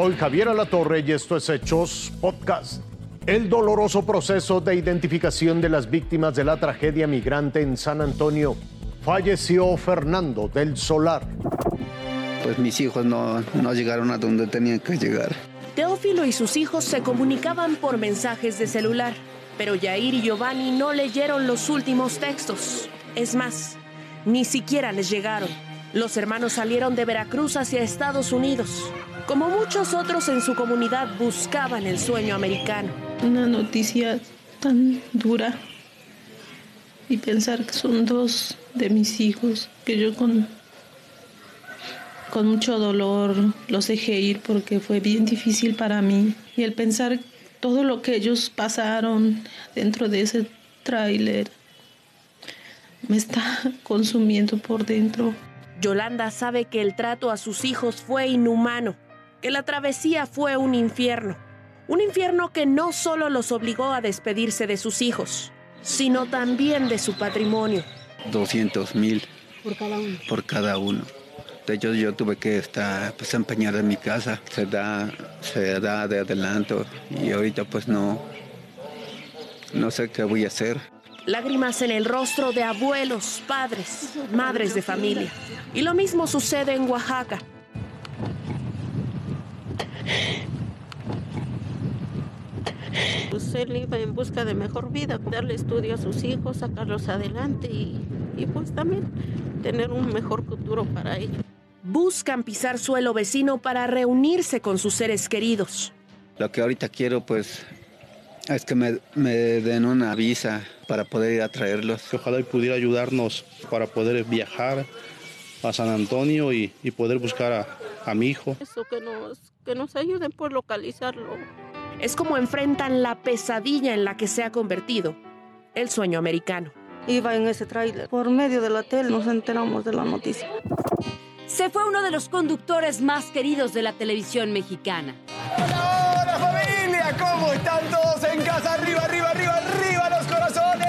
Soy Javier Alatorre y esto es Hechos Podcast. El doloroso proceso de identificación de las víctimas de la tragedia migrante en San Antonio. Falleció Fernando del Solar. Pues mis hijos no, no llegaron a donde tenían que llegar. Teófilo y sus hijos se comunicaban por mensajes de celular, pero Yair y Giovanni no leyeron los últimos textos. Es más, ni siquiera les llegaron. Los hermanos salieron de Veracruz hacia Estados Unidos. Como muchos otros en su comunidad buscaban el sueño americano. Una noticia tan dura y pensar que son dos de mis hijos que yo con con mucho dolor los dejé ir porque fue bien difícil para mí y el pensar todo lo que ellos pasaron dentro de ese tráiler me está consumiendo por dentro. Yolanda sabe que el trato a sus hijos fue inhumano, que la travesía fue un infierno. Un infierno que no solo los obligó a despedirse de sus hijos, sino también de su patrimonio. 200 mil Por cada uno. por cada uno. De hecho, yo tuve que estar, pues, empeñar en mi casa. Se da, se da de adelanto y ahorita pues no, no sé qué voy a hacer. Lágrimas en el rostro de abuelos, padres, madres de familia. Y lo mismo sucede en Oaxaca. Pues él iba en busca de mejor vida, darle estudio a sus hijos, sacarlos adelante y, y pues también tener un mejor futuro para ellos. Buscan pisar suelo vecino para reunirse con sus seres queridos. Lo que ahorita quiero pues es que me, me den una visa para poder ir a traerlos. que ojalá y pudiera ayudarnos para poder viajar a San Antonio y, y poder buscar a, a mi hijo. Eso que nos, que nos ayuden por localizarlo. Es como enfrentan la pesadilla en la que se ha convertido el sueño americano. Iba en ese tráiler. Por medio de la tele nos enteramos de la noticia. Se fue uno de los conductores más queridos de la televisión mexicana. ¡Hola, hola familia! ¿Cómo están todos casa? ¡Arriba, arriba, arriba, arriba los corazones!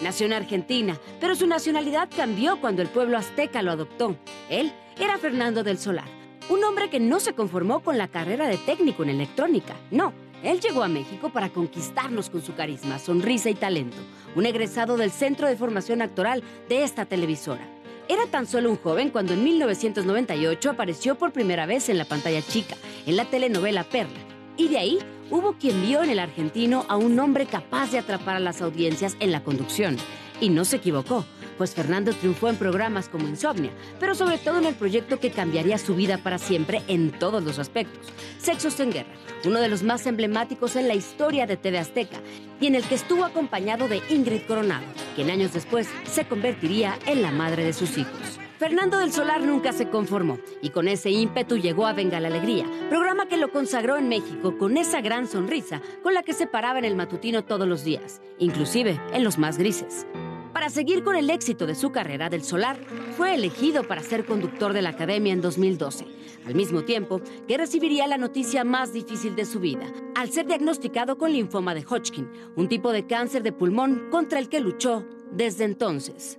Nació en Argentina, pero su nacionalidad cambió cuando el pueblo azteca lo adoptó. Él era Fernando del Solar, un hombre que no se conformó con la carrera de técnico en electrónica. No, él llegó a México para conquistarnos con su carisma, sonrisa y talento, un egresado del Centro de Formación Actoral de esta televisora. Era tan solo un joven cuando en 1998 apareció por primera vez en la pantalla chica, en la telenovela Perla. Y de ahí hubo quien vio en el argentino a un hombre capaz de atrapar a las audiencias en la conducción. Y no se equivocó, pues Fernando triunfó en programas como Insomnia, pero sobre todo en el proyecto que cambiaría su vida para siempre en todos los aspectos, Sexos en Guerra, uno de los más emblemáticos en la historia de TV Azteca, y en el que estuvo acompañado de Ingrid Coronado, quien años después se convertiría en la madre de sus hijos. Fernando del Solar nunca se conformó y con ese ímpetu llegó a Venga la Alegría, programa que lo consagró en México con esa gran sonrisa con la que se paraba en el matutino todos los días, inclusive en los más grises. Para seguir con el éxito de su carrera del Solar, fue elegido para ser conductor de la Academia en 2012, al mismo tiempo que recibiría la noticia más difícil de su vida, al ser diagnosticado con linfoma de Hodgkin, un tipo de cáncer de pulmón contra el que luchó desde entonces.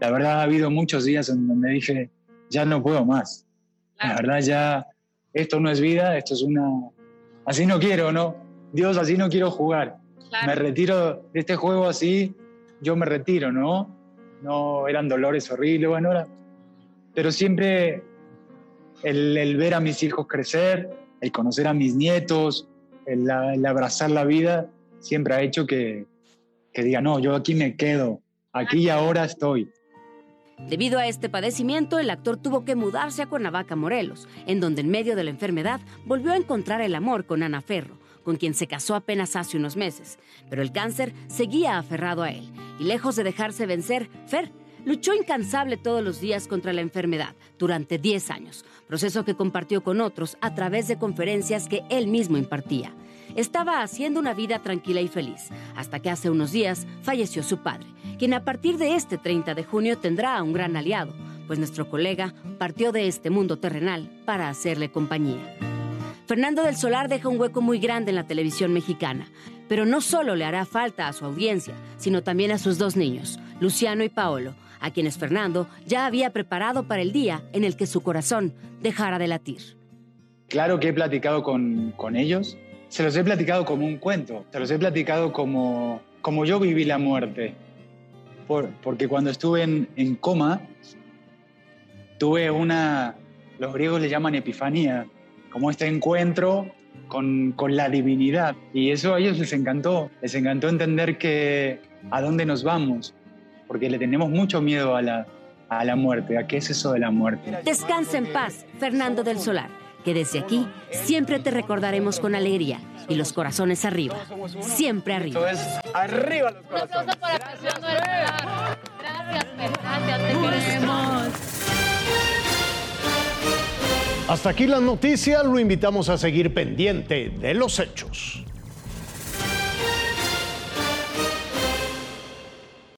La verdad ha habido muchos días en donde dije, ya no puedo más. La verdad ya, esto no es vida, esto es una... Así no quiero, ¿no? Dios, así no quiero jugar. Me retiro de este juego así, yo me retiro, ¿no? No eran dolores horribles, bueno, era... Pero siempre el, el ver a mis hijos crecer, el conocer a mis nietos, el, el abrazar la vida, siempre ha hecho que, que diga, no, yo aquí me quedo, aquí y ahora estoy. Debido a este padecimiento, el actor tuvo que mudarse a Cuernavaca, Morelos, en donde en medio de la enfermedad volvió a encontrar el amor con Ana Ferro, con quien se casó apenas hace unos meses. Pero el cáncer seguía aferrado a él, y lejos de dejarse vencer, Fer luchó incansable todos los días contra la enfermedad durante 10 años, proceso que compartió con otros a través de conferencias que él mismo impartía. Estaba haciendo una vida tranquila y feliz, hasta que hace unos días falleció su padre, quien a partir de este 30 de junio tendrá a un gran aliado, pues nuestro colega partió de este mundo terrenal para hacerle compañía. Fernando del Solar deja un hueco muy grande en la televisión mexicana, pero no solo le hará falta a su audiencia, sino también a sus dos niños, Luciano y Paolo, a quienes Fernando ya había preparado para el día en el que su corazón dejara de latir. claro que he platicado con, con ellos, se los he platicado como un cuento, se los he platicado como, como yo viví la muerte. Por, porque cuando estuve en, en coma, tuve una, los griegos le llaman epifanía, como este encuentro con, con, la divinidad. Y eso a ellos les encantó, les encantó entender que a dónde nos vamos, porque le tenemos mucho miedo a la, a la muerte, a qué es eso de la muerte. Descansa en paz, Fernando del Solar que desde aquí siempre te recordaremos con alegría y los corazones arriba. Siempre arriba. arriba los corazones. Gracias, Gracias, te queremos. Hasta aquí la noticia, lo invitamos a seguir pendiente de los hechos.